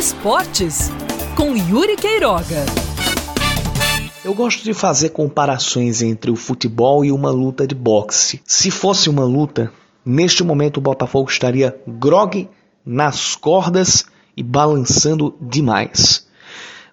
Esportes com Yuri Queiroga. Eu gosto de fazer comparações entre o futebol e uma luta de boxe. Se fosse uma luta, neste momento o Botafogo estaria grogue nas cordas e balançando demais.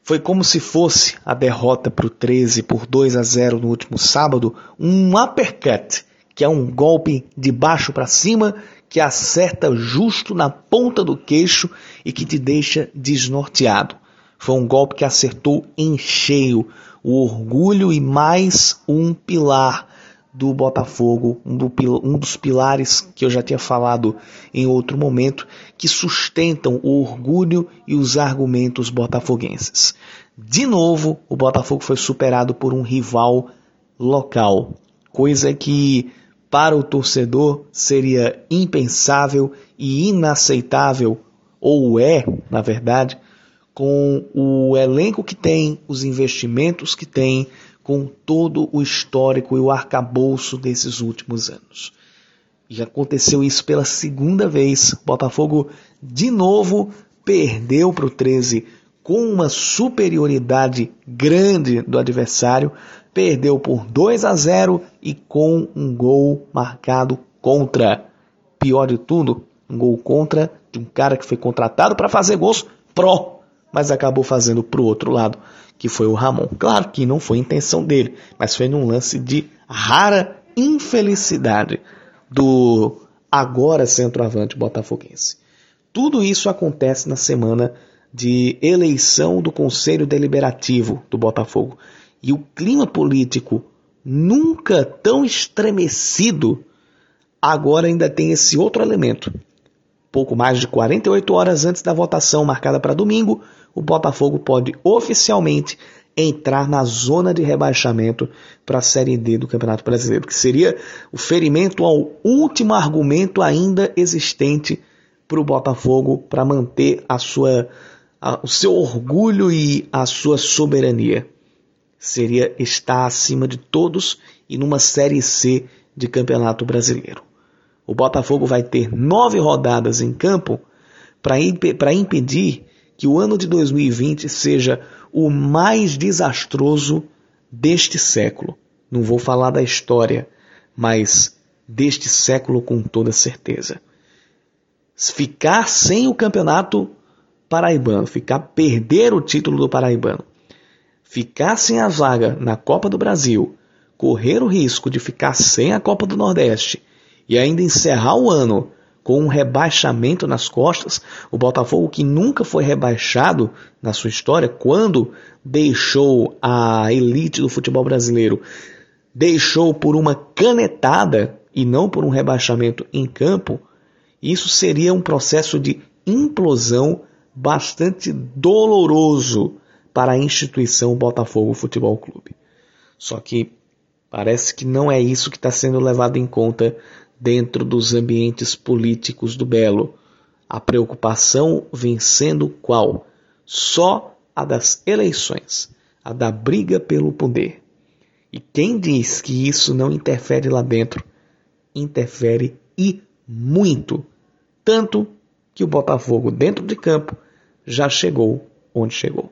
Foi como se fosse a derrota para o 13 por 2 a 0 no último sábado, um uppercut, que é um golpe de baixo para cima que acerta justo na ponta do queixo e que te deixa desnorteado. Foi um golpe que acertou em cheio o orgulho e mais um pilar do Botafogo, um, do, um, dos pilares que eu já tinha falado em outro momento, que sustentam o orgulho e os argumentos botafoguenses. De novo, o Botafogo foi superado por um rival local, coisa que para o torcedor seria impensável e inaceitável, ou é, na verdade, com o elenco que tem, os investimentos que tem, com todo o histórico e o arcabouço desses últimos anos. E aconteceu isso pela segunda vez. Botafogo de novo perdeu para o 13 com uma superioridade grande do adversário, perdeu por 2 a 0 e com um gol marcado contra. Pior de tudo, um gol contra de um cara que foi contratado para fazer gols pró mas acabou fazendo para o outro lado, que foi o Ramon. Claro que não foi intenção dele, mas foi num lance de rara infelicidade do agora centroavante botafoguense. Tudo isso acontece na semana de eleição do Conselho Deliberativo do Botafogo. E o clima político nunca tão estremecido agora ainda tem esse outro elemento. Pouco mais de 48 horas antes da votação marcada para domingo, o Botafogo pode oficialmente entrar na zona de rebaixamento para a Série D do Campeonato Brasileiro, que seria o ferimento ao último argumento ainda existente para o Botafogo para manter a sua, o seu orgulho e a sua soberania. Seria estar acima de todos e numa Série C de Campeonato Brasileiro. O Botafogo vai ter nove rodadas em campo para impedir que o ano de 2020 seja o mais desastroso deste século. Não vou falar da história, mas deste século com toda certeza. Ficar sem o campeonato paraibano, ficar perder o título do paraibano, ficar sem a vaga na Copa do Brasil, correr o risco de ficar sem a Copa do Nordeste e ainda encerrar o ano com um rebaixamento nas costas, o Botafogo que nunca foi rebaixado na sua história, quando deixou a elite do futebol brasileiro, deixou por uma canetada e não por um rebaixamento em campo, isso seria um processo de implosão bastante doloroso para a instituição Botafogo Futebol Clube. Só que parece que não é isso que está sendo levado em conta dentro dos ambientes políticos do Belo. A preocupação vencendo qual? Só a das eleições, a da briga pelo poder. E quem diz que isso não interfere lá dentro? Interfere e muito. Tanto que o Botafogo, dentro de campo, já chegou onde chegou.